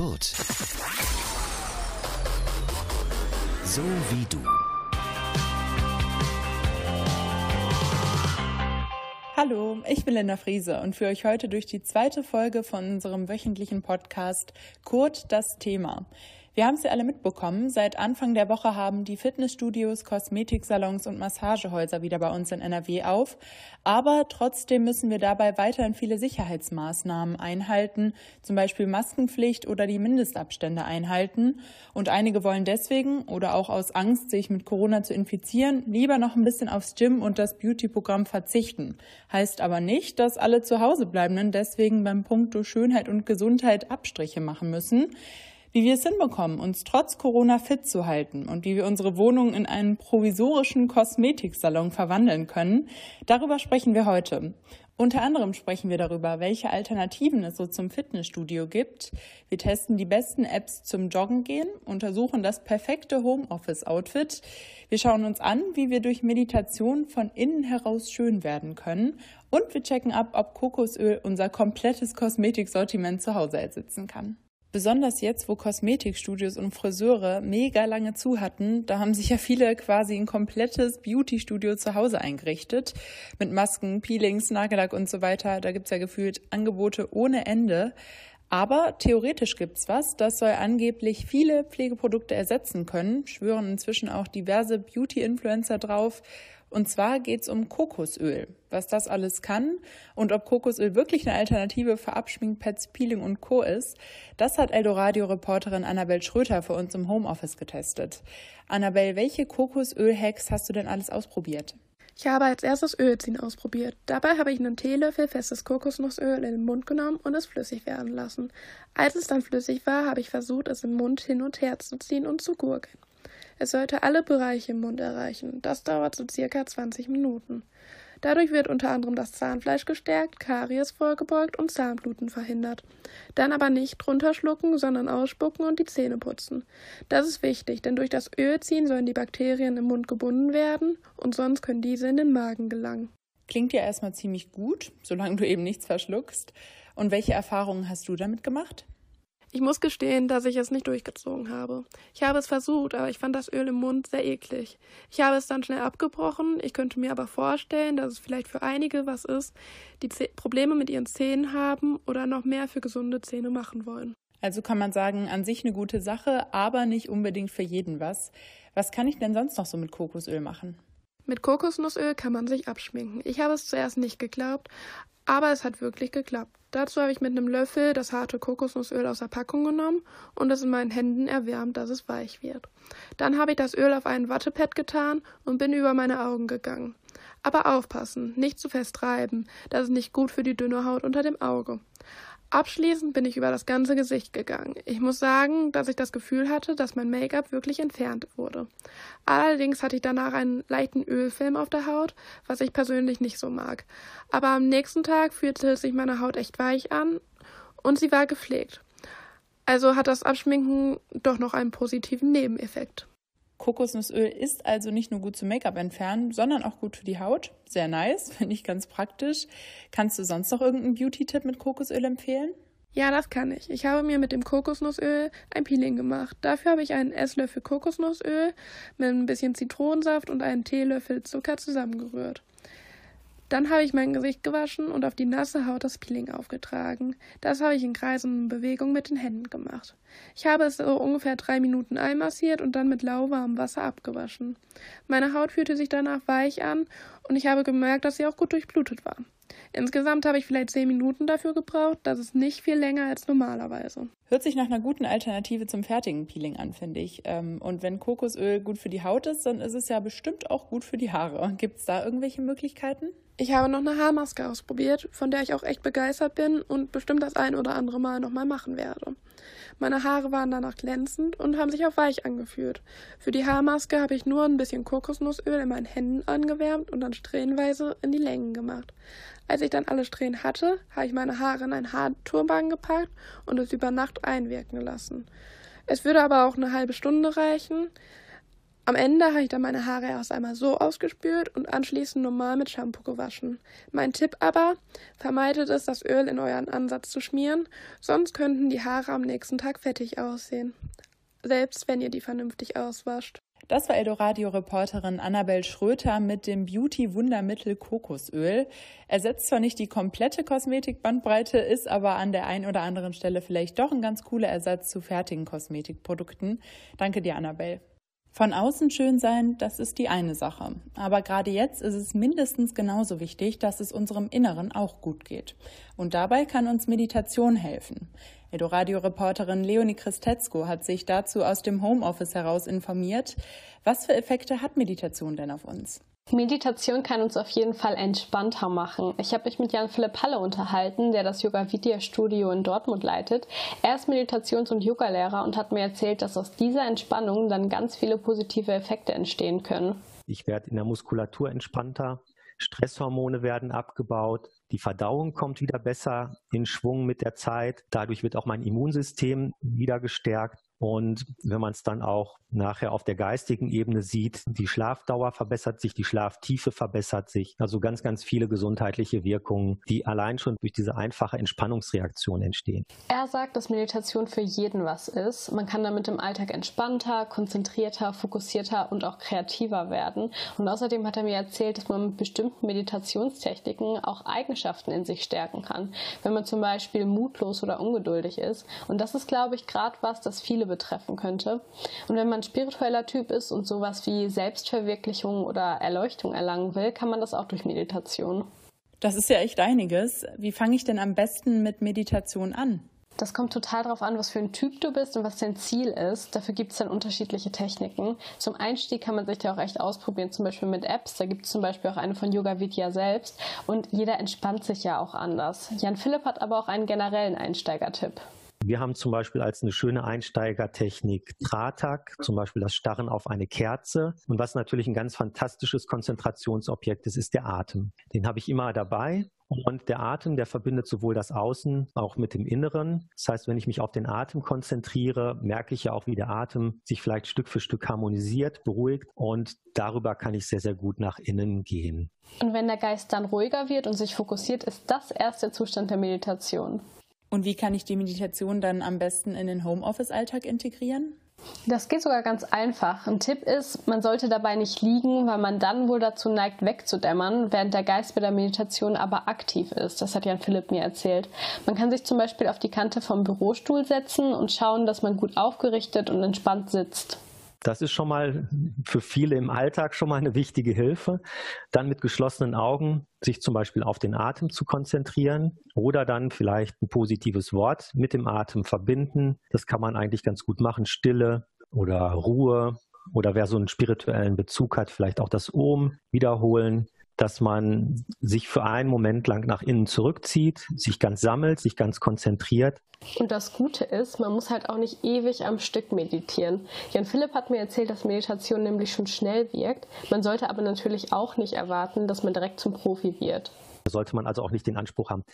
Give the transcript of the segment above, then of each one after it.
Kurt. So wie du. Hallo, ich bin Linda Friese und führe euch heute durch die zweite Folge von unserem wöchentlichen Podcast Kurt das Thema. Wir haben es ja alle mitbekommen. Seit Anfang der Woche haben die Fitnessstudios, Kosmetiksalons und Massagehäuser wieder bei uns in NRW auf. Aber trotzdem müssen wir dabei weiterhin viele Sicherheitsmaßnahmen einhalten, zum Beispiel Maskenpflicht oder die Mindestabstände einhalten. Und einige wollen deswegen oder auch aus Angst, sich mit Corona zu infizieren, lieber noch ein bisschen aufs Gym und das Beauty-Programm verzichten. Heißt aber nicht, dass alle zu Hause bleibenden deswegen beim Punkto Schönheit und Gesundheit Abstriche machen müssen wie wir es hinbekommen, uns trotz Corona fit zu halten und wie wir unsere Wohnung in einen provisorischen Kosmetiksalon verwandeln können, darüber sprechen wir heute. Unter anderem sprechen wir darüber, welche Alternativen es so zum Fitnessstudio gibt. Wir testen die besten Apps zum Joggen gehen, untersuchen das perfekte Homeoffice-Outfit. Wir schauen uns an, wie wir durch Meditation von innen heraus schön werden können. Und wir checken ab, ob Kokosöl unser komplettes Kosmetiksortiment zu Hause ersetzen kann. Besonders jetzt, wo Kosmetikstudios und Friseure mega lange zu hatten, da haben sich ja viele quasi ein komplettes Beauty-Studio zu Hause eingerichtet. Mit Masken, Peelings, Nagellack und so weiter. Da gibt's ja gefühlt Angebote ohne Ende. Aber theoretisch gibt's was, das soll angeblich viele Pflegeprodukte ersetzen können, schwören inzwischen auch diverse Beauty-Influencer drauf. Und zwar geht es um Kokosöl, was das alles kann und ob Kokosöl wirklich eine Alternative für Abschminkpads, Peeling und Co. ist. Das hat Eldoradio-Reporterin Annabel Schröter für uns im Homeoffice getestet. Annabel, welche Kokosöl-Hacks hast du denn alles ausprobiert? Ich habe als erstes Ölziehen ausprobiert. Dabei habe ich einen Teelöffel festes Kokosnussöl in den Mund genommen und es flüssig werden lassen. Als es dann flüssig war, habe ich versucht, es im Mund hin und her zu ziehen und zu gurgeln. Es sollte alle Bereiche im Mund erreichen. Das dauert so circa 20 Minuten. Dadurch wird unter anderem das Zahnfleisch gestärkt, Karies vorgebeugt und Zahnbluten verhindert. Dann aber nicht drunter schlucken, sondern ausspucken und die Zähne putzen. Das ist wichtig, denn durch das Ölziehen sollen die Bakterien im Mund gebunden werden und sonst können diese in den Magen gelangen. Klingt ja erstmal ziemlich gut, solange du eben nichts verschluckst. Und welche Erfahrungen hast du damit gemacht? Ich muss gestehen, dass ich es nicht durchgezogen habe. Ich habe es versucht, aber ich fand das Öl im Mund sehr eklig. Ich habe es dann schnell abgebrochen. Ich könnte mir aber vorstellen, dass es vielleicht für einige was ist, die Zäh Probleme mit ihren Zähnen haben oder noch mehr für gesunde Zähne machen wollen. Also kann man sagen, an sich eine gute Sache, aber nicht unbedingt für jeden was. Was kann ich denn sonst noch so mit Kokosöl machen? Mit Kokosnussöl kann man sich abschminken. Ich habe es zuerst nicht geglaubt, aber es hat wirklich geklappt. Dazu habe ich mit einem Löffel das harte Kokosnussöl aus der Packung genommen und es in meinen Händen erwärmt, dass es weich wird. Dann habe ich das Öl auf ein Wattepad getan und bin über meine Augen gegangen. Aber aufpassen, nicht zu fest reiben, das ist nicht gut für die dünne Haut unter dem Auge. Abschließend bin ich über das ganze Gesicht gegangen. Ich muss sagen, dass ich das Gefühl hatte, dass mein Make-up wirklich entfernt wurde. Allerdings hatte ich danach einen leichten Ölfilm auf der Haut, was ich persönlich nicht so mag. Aber am nächsten Tag fühlte sich meine Haut echt weich an und sie war gepflegt. Also hat das Abschminken doch noch einen positiven Nebeneffekt. Kokosnussöl ist also nicht nur gut zum Make-up entfernen, sondern auch gut für die Haut. Sehr nice, finde ich ganz praktisch. Kannst du sonst noch irgendeinen Beauty-Tipp mit Kokosöl empfehlen? Ja, das kann ich. Ich habe mir mit dem Kokosnussöl ein Peeling gemacht. Dafür habe ich einen Esslöffel Kokosnussöl mit ein bisschen Zitronensaft und einen Teelöffel Zucker zusammengerührt. Dann habe ich mein Gesicht gewaschen und auf die nasse Haut das Peeling aufgetragen. Das habe ich in kreisenden Bewegungen mit den Händen gemacht. Ich habe es so ungefähr drei Minuten einmassiert und dann mit lauwarmem Wasser abgewaschen. Meine Haut fühlte sich danach weich an und ich habe gemerkt, dass sie auch gut durchblutet war. Insgesamt habe ich vielleicht zehn Minuten dafür gebraucht. Das ist nicht viel länger als normalerweise. Hört sich nach einer guten Alternative zum fertigen Peeling an, finde ich. Ähm, und wenn Kokosöl gut für die Haut ist, dann ist es ja bestimmt auch gut für die Haare. Gibt es da irgendwelche Möglichkeiten? Ich habe noch eine Haarmaske ausprobiert, von der ich auch echt begeistert bin und bestimmt das ein oder andere Mal nochmal machen werde. Meine Haare waren danach glänzend und haben sich auch weich angefühlt. Für die Haarmaske habe ich nur ein bisschen Kokosnussöl in meinen Händen angewärmt und dann strähnweise in die Längen gemacht. Als ich dann alle Strähnen hatte, habe ich meine Haare in einen Haarturban gepackt und es über Nacht einwirken lassen. Es würde aber auch eine halbe Stunde reichen. Am Ende habe ich dann meine Haare erst einmal so ausgespült und anschließend normal mit Shampoo gewaschen. Mein Tipp aber, vermeidet es, das Öl in euren Ansatz zu schmieren, sonst könnten die Haare am nächsten Tag fettig aussehen. Selbst wenn ihr die vernünftig auswascht. Das war Eldoradio-Reporterin Annabel Schröter mit dem Beauty-Wundermittel Kokosöl. Ersetzt zwar nicht die komplette Kosmetikbandbreite, ist aber an der einen oder anderen Stelle vielleicht doch ein ganz cooler Ersatz zu fertigen Kosmetikprodukten. Danke dir, Annabel. Von außen schön sein, das ist die eine Sache. Aber gerade jetzt ist es mindestens genauso wichtig, dass es unserem Inneren auch gut geht. Und dabei kann uns Meditation helfen. Edoradio-Reporterin Leonie Christetzko hat sich dazu aus dem Homeoffice heraus informiert. Was für Effekte hat Meditation denn auf uns? Meditation kann uns auf jeden Fall entspannter machen. Ich habe mich mit Jan Philipp Halle unterhalten, der das Yoga Vidya Studio in Dortmund leitet. Er ist Meditations- und Yogalehrer und hat mir erzählt, dass aus dieser Entspannung dann ganz viele positive Effekte entstehen können. Ich werde in der Muskulatur entspannter, Stresshormone werden abgebaut, die Verdauung kommt wieder besser in Schwung mit der Zeit. Dadurch wird auch mein Immunsystem wieder gestärkt. Und wenn man es dann auch nachher auf der geistigen Ebene sieht, die Schlafdauer verbessert sich, die Schlaftiefe verbessert sich. Also ganz, ganz viele gesundheitliche Wirkungen, die allein schon durch diese einfache Entspannungsreaktion entstehen. Er sagt, dass Meditation für jeden was ist. Man kann damit im Alltag entspannter, konzentrierter, fokussierter und auch kreativer werden. Und außerdem hat er mir erzählt, dass man mit bestimmten Meditationstechniken auch Eigenschaften in sich stärken kann. Wenn man zum Beispiel mutlos oder ungeduldig ist. Und das ist, glaube ich, gerade was, das viele betreffen könnte. Und wenn man spiritueller Typ ist und sowas wie Selbstverwirklichung oder Erleuchtung erlangen will, kann man das auch durch Meditation. Das ist ja echt einiges. Wie fange ich denn am besten mit Meditation an? Das kommt total darauf an, was für ein Typ du bist und was dein Ziel ist. Dafür gibt es dann unterschiedliche Techniken. Zum Einstieg kann man sich ja auch echt ausprobieren, zum Beispiel mit Apps. Da gibt es zum Beispiel auch eine von Yoga Vidya selbst. Und jeder entspannt sich ja auch anders. Jan Philipp hat aber auch einen generellen Einsteigertipp. Wir haben zum Beispiel als eine schöne Einsteigertechnik Tratak, zum Beispiel das Starren auf eine Kerze. Und was natürlich ein ganz fantastisches Konzentrationsobjekt ist, ist der Atem. Den habe ich immer dabei. Und der Atem, der verbindet sowohl das Außen auch mit dem Inneren. Das heißt, wenn ich mich auf den Atem konzentriere, merke ich ja auch, wie der Atem sich vielleicht Stück für Stück harmonisiert, beruhigt. Und darüber kann ich sehr, sehr gut nach innen gehen. Und wenn der Geist dann ruhiger wird und sich fokussiert, ist das erst der Zustand der Meditation. Und wie kann ich die Meditation dann am besten in den Homeoffice-Alltag integrieren? Das geht sogar ganz einfach. Ein Tipp ist, man sollte dabei nicht liegen, weil man dann wohl dazu neigt, wegzudämmern, während der Geist bei der Meditation aber aktiv ist. Das hat Jan Philipp mir erzählt. Man kann sich zum Beispiel auf die Kante vom Bürostuhl setzen und schauen, dass man gut aufgerichtet und entspannt sitzt. Das ist schon mal für viele im Alltag schon mal eine wichtige Hilfe. Dann mit geschlossenen Augen sich zum Beispiel auf den Atem zu konzentrieren oder dann vielleicht ein positives Wort mit dem Atem verbinden. Das kann man eigentlich ganz gut machen. Stille oder Ruhe oder wer so einen spirituellen Bezug hat, vielleicht auch das Ohm wiederholen dass man sich für einen Moment lang nach innen zurückzieht, sich ganz sammelt, sich ganz konzentriert. Und das Gute ist, man muss halt auch nicht ewig am Stück meditieren. Jan Philipp hat mir erzählt, dass Meditation nämlich schon schnell wirkt. Man sollte aber natürlich auch nicht erwarten, dass man direkt zum Profi wird. Da sollte man also auch nicht den Anspruch haben,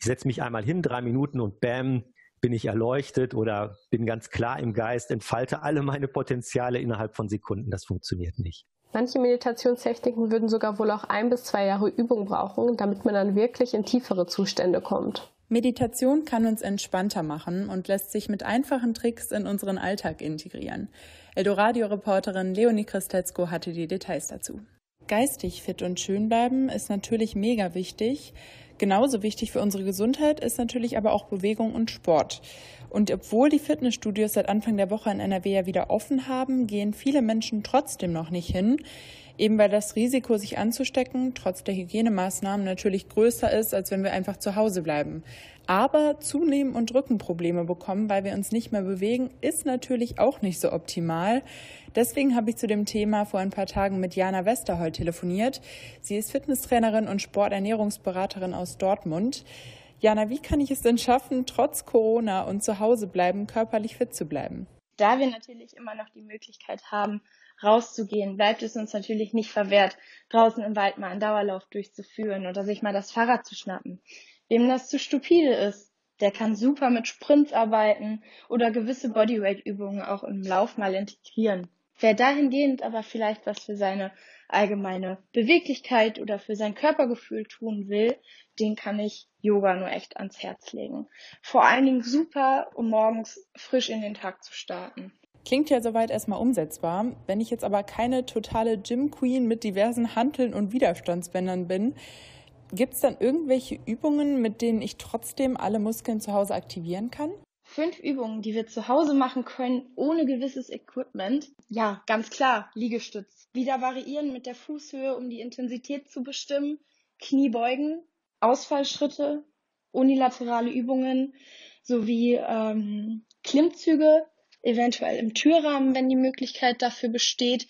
ich setze mich einmal hin, drei Minuten und bam, bin ich erleuchtet oder bin ganz klar im Geist, entfalte alle meine Potenziale innerhalb von Sekunden. Das funktioniert nicht. Manche Meditationstechniken würden sogar wohl auch ein bis zwei Jahre Übung brauchen, damit man dann wirklich in tiefere Zustände kommt. Meditation kann uns entspannter machen und lässt sich mit einfachen Tricks in unseren Alltag integrieren. Eldoradio-Reporterin Leonie Christetzko hatte die Details dazu. Geistig fit und schön bleiben ist natürlich mega wichtig. Genauso wichtig für unsere Gesundheit ist natürlich aber auch Bewegung und Sport. Und obwohl die Fitnessstudios seit Anfang der Woche in NRW ja wieder offen haben, gehen viele Menschen trotzdem noch nicht hin, eben weil das Risiko, sich anzustecken, trotz der Hygienemaßnahmen natürlich größer ist, als wenn wir einfach zu Hause bleiben. Aber zunehmen und Rückenprobleme bekommen, weil wir uns nicht mehr bewegen, ist natürlich auch nicht so optimal. Deswegen habe ich zu dem Thema vor ein paar Tagen mit Jana Westerhold telefoniert. Sie ist Fitnesstrainerin und Sporternährungsberaterin aus Dortmund. Jana, wie kann ich es denn schaffen, trotz Corona und zu Hause bleiben, körperlich fit zu bleiben? Da wir natürlich immer noch die Möglichkeit haben, rauszugehen, bleibt es uns natürlich nicht verwehrt, draußen im Wald mal einen Dauerlauf durchzuführen oder sich mal das Fahrrad zu schnappen. Wem das zu stupide ist, der kann super mit Sprints arbeiten oder gewisse Bodyweight-Übungen auch im Lauf mal integrieren. Wer dahingehend aber vielleicht was für seine allgemeine Beweglichkeit oder für sein Körpergefühl tun will, den kann ich Yoga nur echt ans Herz legen. Vor allen Dingen super, um morgens frisch in den Tag zu starten. Klingt ja soweit erstmal umsetzbar. Wenn ich jetzt aber keine totale Gym Queen mit diversen Hanteln und Widerstandsbändern bin, gibt es dann irgendwelche Übungen, mit denen ich trotzdem alle Muskeln zu Hause aktivieren kann? Fünf Übungen, die wir zu Hause machen können, ohne gewisses Equipment. Ja, ganz klar, Liegestütz. Wieder variieren mit der Fußhöhe, um die Intensität zu bestimmen. Kniebeugen, Ausfallschritte, unilaterale Übungen sowie ähm, Klimmzüge, eventuell im Türrahmen, wenn die Möglichkeit dafür besteht,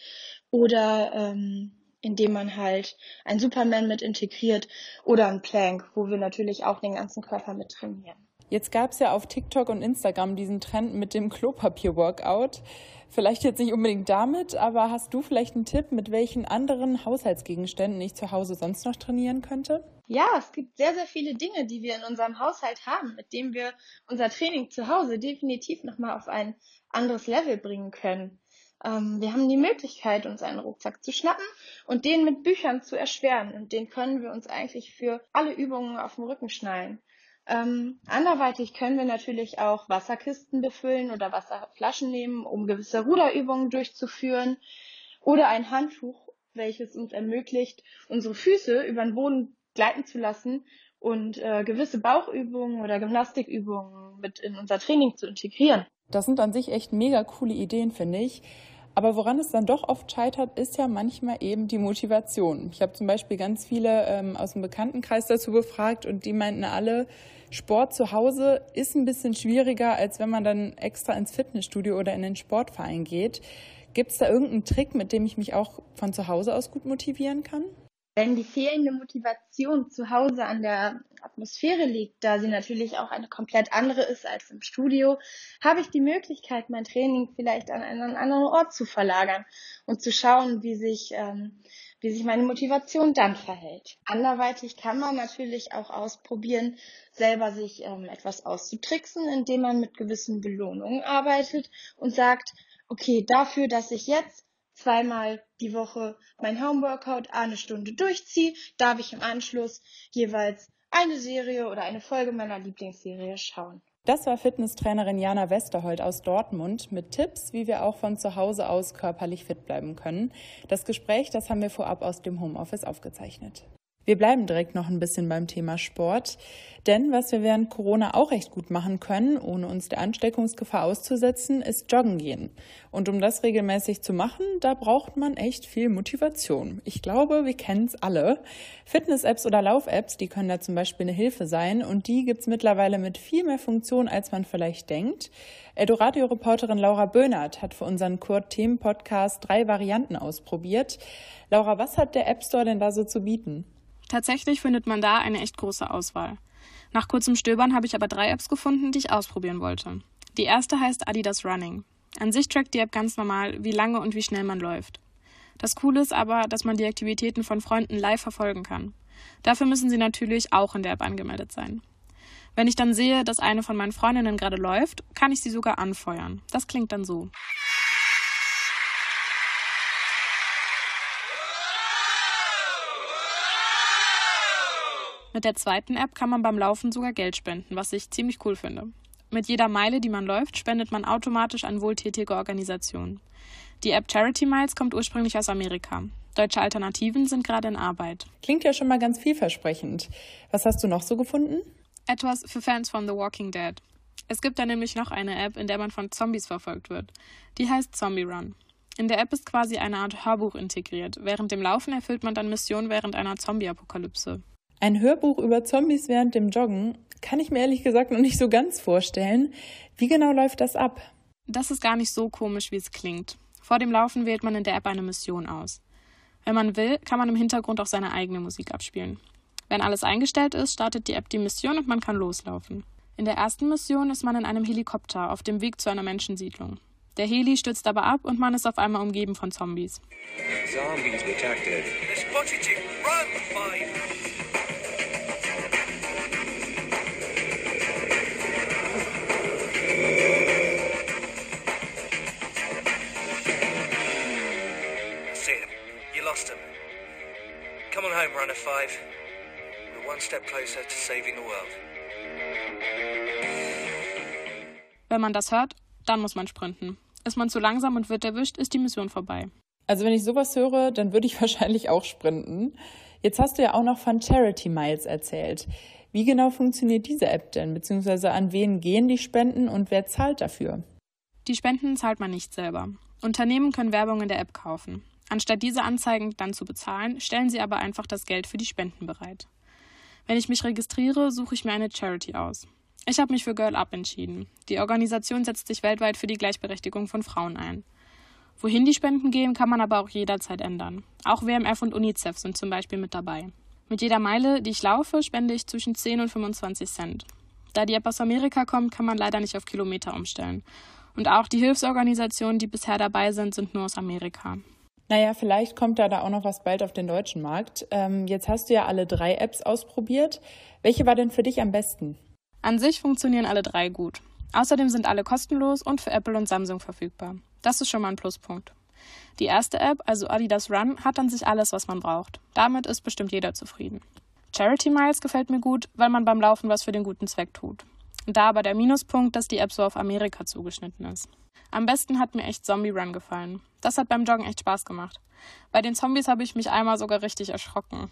oder ähm, indem man halt ein Superman mit integriert oder ein Plank, wo wir natürlich auch den ganzen Körper mit trainieren. Jetzt gab es ja auf TikTok und Instagram diesen Trend mit dem Klopapier-Workout. Vielleicht jetzt nicht unbedingt damit, aber hast du vielleicht einen Tipp, mit welchen anderen Haushaltsgegenständen ich zu Hause sonst noch trainieren könnte? Ja, es gibt sehr, sehr viele Dinge, die wir in unserem Haushalt haben, mit denen wir unser Training zu Hause definitiv nochmal auf ein anderes Level bringen können. Ähm, wir haben die Möglichkeit, uns einen Rucksack zu schnappen und den mit Büchern zu erschweren. Und den können wir uns eigentlich für alle Übungen auf dem Rücken schnallen. Ähm, anderweitig können wir natürlich auch Wasserkisten befüllen oder Wasserflaschen nehmen, um gewisse Ruderübungen durchzuführen. Oder ein Handtuch, welches uns ermöglicht, unsere Füße über den Boden gleiten zu lassen und äh, gewisse Bauchübungen oder Gymnastikübungen mit in unser Training zu integrieren. Das sind an sich echt mega coole Ideen, finde ich. Aber woran es dann doch oft scheitert, ist ja manchmal eben die Motivation. Ich habe zum Beispiel ganz viele ähm, aus dem Bekanntenkreis dazu befragt und die meinten alle, Sport zu Hause ist ein bisschen schwieriger, als wenn man dann extra ins Fitnessstudio oder in den Sportverein geht. Gibt es da irgendeinen Trick, mit dem ich mich auch von zu Hause aus gut motivieren kann? Wenn die fehlende Motivation zu Hause an der Atmosphäre liegt, da sie natürlich auch eine komplett andere ist als im Studio, habe ich die Möglichkeit, mein Training vielleicht an einen anderen Ort zu verlagern und zu schauen, wie sich, ähm, wie sich meine Motivation dann verhält. Anderweitig kann man natürlich auch ausprobieren, selber sich ähm, etwas auszutricksen, indem man mit gewissen Belohnungen arbeitet und sagt, okay, dafür, dass ich jetzt zweimal die Woche mein Homeworkout eine Stunde durchziehe, darf ich im Anschluss jeweils eine Serie oder eine Folge meiner Lieblingsserie schauen. Das war Fitnesstrainerin Jana Westerholt aus Dortmund mit Tipps, wie wir auch von zu Hause aus körperlich fit bleiben können. Das Gespräch, das haben wir vorab aus dem Homeoffice aufgezeichnet. Wir bleiben direkt noch ein bisschen beim Thema Sport, denn was wir während Corona auch recht gut machen können, ohne uns der Ansteckungsgefahr auszusetzen, ist joggen gehen. Und um das regelmäßig zu machen, da braucht man echt viel Motivation. Ich glaube, wir kennen es alle. Fitness-Apps oder Lauf-Apps, die können da zum Beispiel eine Hilfe sein und die gibt's mittlerweile mit viel mehr Funktionen, als man vielleicht denkt. Edoradio-Reporterin Laura Böhnert hat für unseren Kurt-Themen-Podcast drei Varianten ausprobiert. Laura, was hat der App Store denn da so zu bieten? Tatsächlich findet man da eine echt große Auswahl. Nach kurzem Stöbern habe ich aber drei Apps gefunden, die ich ausprobieren wollte. Die erste heißt Adidas Running. An sich trackt die App ganz normal, wie lange und wie schnell man läuft. Das Coole ist aber, dass man die Aktivitäten von Freunden live verfolgen kann. Dafür müssen sie natürlich auch in der App angemeldet sein. Wenn ich dann sehe, dass eine von meinen Freundinnen gerade läuft, kann ich sie sogar anfeuern. Das klingt dann so. Mit der zweiten App kann man beim Laufen sogar Geld spenden, was ich ziemlich cool finde. Mit jeder Meile, die man läuft, spendet man automatisch an wohltätige Organisationen. Die App Charity Miles kommt ursprünglich aus Amerika. Deutsche Alternativen sind gerade in Arbeit. Klingt ja schon mal ganz vielversprechend. Was hast du noch so gefunden? Etwas für Fans von The Walking Dead. Es gibt da nämlich noch eine App, in der man von Zombies verfolgt wird. Die heißt Zombie Run. In der App ist quasi eine Art Hörbuch integriert. Während dem Laufen erfüllt man dann Missionen während einer Zombie-Apokalypse. Ein Hörbuch über Zombies während dem Joggen kann ich mir ehrlich gesagt noch nicht so ganz vorstellen. Wie genau läuft das ab? Das ist gar nicht so komisch, wie es klingt. Vor dem Laufen wählt man in der App eine Mission aus. Wenn man will, kann man im Hintergrund auch seine eigene Musik abspielen. Wenn alles eingestellt ist, startet die App die Mission und man kann loslaufen. In der ersten Mission ist man in einem Helikopter auf dem Weg zu einer Menschensiedlung. Der Heli stürzt aber ab und man ist auf einmal umgeben von Zombies. Zombies detected. Run, closer to saving the world. Wenn man das hört, dann muss man sprinten. Ist man zu langsam und wird erwischt, ist die Mission vorbei. Also wenn ich sowas höre, dann würde ich wahrscheinlich auch sprinten. Jetzt hast du ja auch noch von Charity Miles erzählt. Wie genau funktioniert diese App denn? Beziehungsweise an wen gehen die Spenden und wer zahlt dafür? Die Spenden zahlt man nicht selber. Unternehmen können Werbung in der App kaufen. Anstatt diese Anzeigen dann zu bezahlen, stellen sie aber einfach das Geld für die Spenden bereit. Wenn ich mich registriere, suche ich mir eine Charity aus. Ich habe mich für Girl Up entschieden. Die Organisation setzt sich weltweit für die Gleichberechtigung von Frauen ein. Wohin die Spenden gehen, kann man aber auch jederzeit ändern. Auch WMF und UNICEF sind zum Beispiel mit dabei. Mit jeder Meile, die ich laufe, spende ich zwischen 10 und 25 Cent. Da die App aus Amerika kommt, kann man leider nicht auf Kilometer umstellen. Und auch die Hilfsorganisationen, die bisher dabei sind, sind nur aus Amerika. Naja, vielleicht kommt da, da auch noch was bald auf den deutschen Markt. Ähm, jetzt hast du ja alle drei Apps ausprobiert. Welche war denn für dich am besten? An sich funktionieren alle drei gut. Außerdem sind alle kostenlos und für Apple und Samsung verfügbar. Das ist schon mal ein Pluspunkt. Die erste App, also Adidas Run, hat an sich alles, was man braucht. Damit ist bestimmt jeder zufrieden. Charity Miles gefällt mir gut, weil man beim Laufen was für den guten Zweck tut. Da aber der Minuspunkt, dass die App so auf Amerika zugeschnitten ist. Am besten hat mir echt Zombie Run gefallen. Das hat beim Joggen echt Spaß gemacht. Bei den Zombies habe ich mich einmal sogar richtig erschrocken.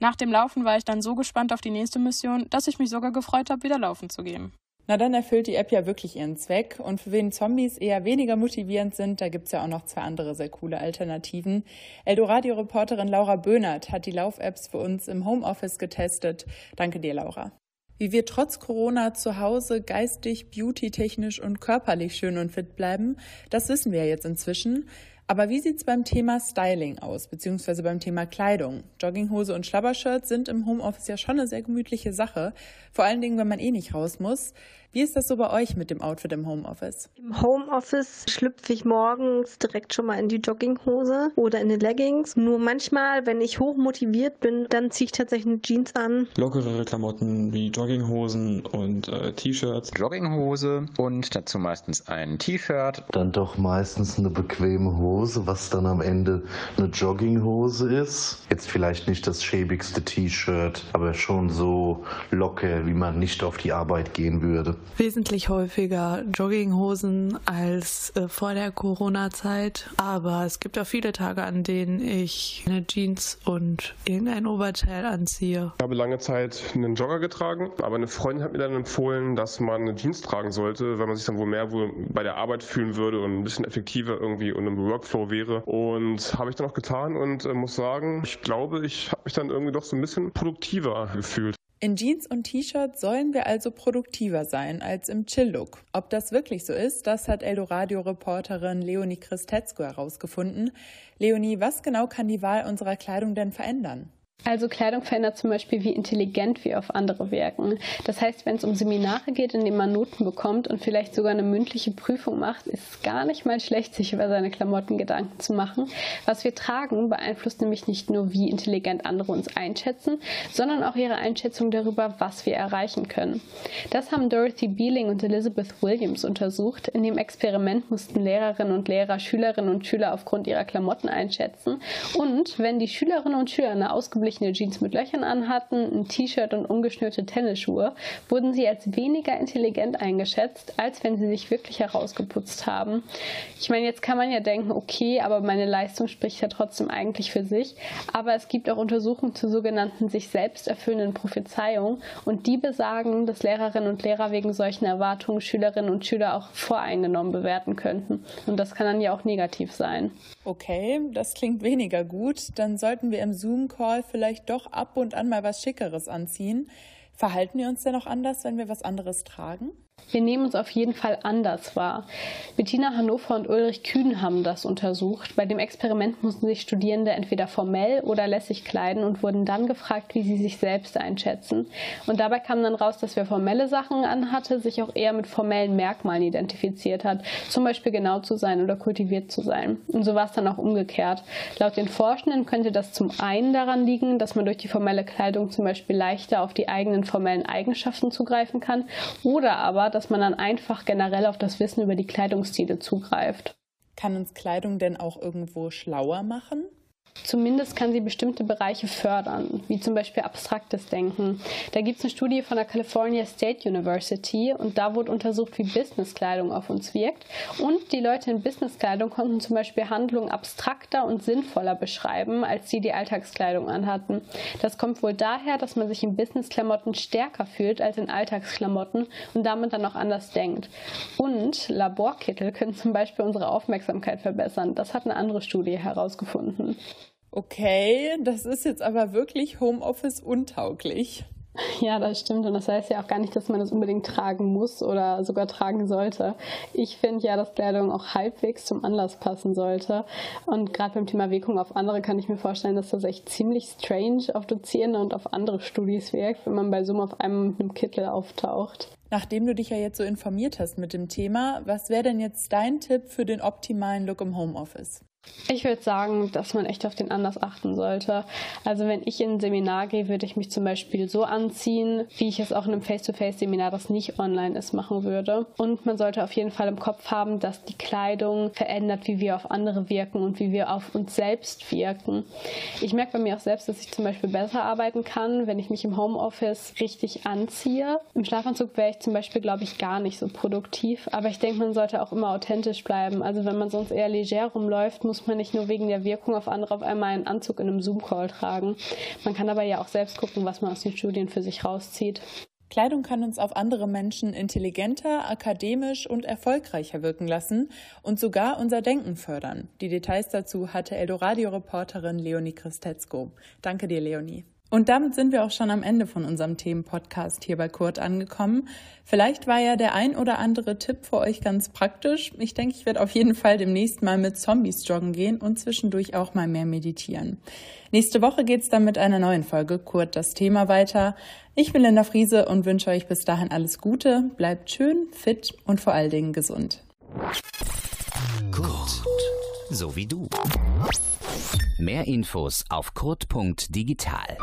Nach dem Laufen war ich dann so gespannt auf die nächste Mission, dass ich mich sogar gefreut habe, wieder laufen zu gehen. Na, dann erfüllt die App ja wirklich ihren Zweck. Und für wen Zombies eher weniger motivierend sind, da gibt's ja auch noch zwei andere sehr coole Alternativen. Eldoradio-Reporterin Laura Böhnert hat die Lauf-Apps für uns im Homeoffice getestet. Danke dir, Laura. Wie wir trotz Corona zu Hause geistig, beautytechnisch und körperlich schön und fit bleiben, das wissen wir jetzt inzwischen. Aber wie sieht's beim Thema Styling aus, beziehungsweise beim Thema Kleidung? Jogginghose und Schlabbershirt sind im Homeoffice ja schon eine sehr gemütliche Sache. Vor allen Dingen, wenn man eh nicht raus muss. Wie ist das so bei euch mit dem Outfit im Homeoffice? Im Homeoffice schlüpfe ich morgens direkt schon mal in die Jogginghose oder in die Leggings. Nur manchmal, wenn ich hoch motiviert bin, dann ziehe ich tatsächlich eine Jeans an. Lockerere Klamotten wie Jogginghosen und äh, T-Shirts. Jogginghose und dazu meistens ein T-Shirt. Dann doch meistens eine bequeme Hose, was dann am Ende eine Jogginghose ist. Jetzt vielleicht nicht das schäbigste T-Shirt, aber schon so locker, wie man nicht auf die Arbeit gehen würde. Wesentlich häufiger Jogginghosen als äh, vor der Corona-Zeit. Aber es gibt auch viele Tage, an denen ich eine Jeans und irgendein Oberteil anziehe. Ich habe lange Zeit einen Jogger getragen, aber eine Freundin hat mir dann empfohlen, dass man eine Jeans tragen sollte, weil man sich dann wohl mehr wohl bei der Arbeit fühlen würde und ein bisschen effektiver irgendwie und im Workflow wäre. Und habe ich dann auch getan und äh, muss sagen, ich glaube, ich habe mich dann irgendwie doch so ein bisschen produktiver gefühlt. In Jeans und T-Shirt sollen wir also produktiver sein als im Chill-Look. Ob das wirklich so ist, das hat Eldoradio-Reporterin Leonie Christetzko herausgefunden. Leonie, was genau kann die Wahl unserer Kleidung denn verändern? Also Kleidung verändert zum Beispiel, wie intelligent wir auf andere wirken. Das heißt, wenn es um Seminare geht, in denen man Noten bekommt und vielleicht sogar eine mündliche Prüfung macht, ist es gar nicht mal schlecht, sich über seine Klamotten Gedanken zu machen. Was wir tragen, beeinflusst nämlich nicht nur, wie intelligent andere uns einschätzen, sondern auch ihre Einschätzung darüber, was wir erreichen können. Das haben Dorothy Beeling und Elizabeth Williams untersucht. In dem Experiment mussten Lehrerinnen und Lehrer Schülerinnen und Schüler aufgrund ihrer Klamotten einschätzen. Und wenn die Schülerinnen und Schüler eine ausgebildete ausgeblichene Jeans mit Löchern anhatten, ein T-Shirt und ungeschnürte Tennisschuhe, wurden sie als weniger intelligent eingeschätzt, als wenn sie sich wirklich herausgeputzt haben. Ich meine, jetzt kann man ja denken, okay, aber meine Leistung spricht ja trotzdem eigentlich für sich. Aber es gibt auch Untersuchungen zu sogenannten sich selbst erfüllenden Prophezeiungen und die besagen, dass Lehrerinnen und Lehrer wegen solchen Erwartungen Schülerinnen und Schüler auch voreingenommen bewerten könnten. Und das kann dann ja auch negativ sein. Okay, das klingt weniger gut. Dann sollten wir im Zoom-Call vielleicht vielleicht doch ab und an mal was Schickeres anziehen. Verhalten wir uns denn noch anders, wenn wir was anderes tragen? Wir nehmen uns auf jeden Fall anders wahr. Bettina Hannover und Ulrich Kühn haben das untersucht. Bei dem Experiment mussten sich Studierende entweder formell oder lässig kleiden und wurden dann gefragt, wie sie sich selbst einschätzen. Und dabei kam dann raus, dass wer formelle Sachen anhatte, sich auch eher mit formellen Merkmalen identifiziert hat. Zum Beispiel genau zu sein oder kultiviert zu sein. Und so war es dann auch umgekehrt. Laut den Forschenden könnte das zum einen daran liegen, dass man durch die formelle Kleidung zum Beispiel leichter auf die eigenen formellen Eigenschaften zugreifen kann oder aber, dass man dann einfach generell auf das Wissen über die Kleidungsstile zugreift. Kann uns Kleidung denn auch irgendwo schlauer machen? Zumindest kann sie bestimmte Bereiche fördern, wie zum Beispiel abstraktes Denken. Da gibt es eine Studie von der California State University und da wurde untersucht, wie Businesskleidung auf uns wirkt. Und die Leute in Businesskleidung konnten zum Beispiel Handlungen abstrakter und sinnvoller beschreiben, als die die Alltagskleidung anhatten. Das kommt wohl daher, dass man sich in Businessklamotten stärker fühlt als in Alltagsklamotten und damit dann auch anders denkt. Und Laborkittel können zum Beispiel unsere Aufmerksamkeit verbessern. Das hat eine andere Studie herausgefunden. Okay, das ist jetzt aber wirklich Homeoffice untauglich. Ja, das stimmt. Und das heißt ja auch gar nicht, dass man das unbedingt tragen muss oder sogar tragen sollte. Ich finde ja, dass Kleidung auch halbwegs zum Anlass passen sollte. Und gerade beim Thema Wirkung auf andere kann ich mir vorstellen, dass das echt ziemlich strange auf Dozierende und auf andere Studis wirkt, wenn man bei Zoom auf einem mit einem Kittel auftaucht. Nachdem du dich ja jetzt so informiert hast mit dem Thema, was wäre denn jetzt dein Tipp für den optimalen Look im Homeoffice? Ich würde sagen, dass man echt auf den Anlass achten sollte. Also wenn ich in ein Seminar gehe, würde ich mich zum Beispiel so anziehen, wie ich es auch in einem Face-to-Face-Seminar, das nicht online ist, machen würde. Und man sollte auf jeden Fall im Kopf haben, dass die Kleidung verändert, wie wir auf andere wirken und wie wir auf uns selbst wirken. Ich merke bei mir auch selbst, dass ich zum Beispiel besser arbeiten kann, wenn ich mich im Homeoffice richtig anziehe. Im Schlafanzug wäre ich zum Beispiel, glaube ich, gar nicht so produktiv. Aber ich denke, man sollte auch immer authentisch bleiben. Also wenn man sonst eher leger rumläuft, muss man nicht nur wegen der Wirkung auf andere auf einmal einen Anzug in einem Zoom-Call tragen. Man kann aber ja auch selbst gucken, was man aus den Studien für sich rauszieht. Kleidung kann uns auf andere Menschen intelligenter, akademisch und erfolgreicher wirken lassen und sogar unser Denken fördern. Die Details dazu hatte Eldoradio-Reporterin Leonie Christetzko. Danke dir, Leonie. Und damit sind wir auch schon am Ende von unserem Themenpodcast hier bei Kurt angekommen. Vielleicht war ja der ein oder andere Tipp für euch ganz praktisch. Ich denke, ich werde auf jeden Fall demnächst mal mit Zombies joggen gehen und zwischendurch auch mal mehr meditieren. Nächste Woche geht's dann mit einer neuen Folge Kurt das Thema weiter. Ich bin Linda Friese und wünsche euch bis dahin alles Gute. Bleibt schön, fit und vor allen Dingen gesund. Kurt, so wie du. Mehr Infos auf kurt.digital.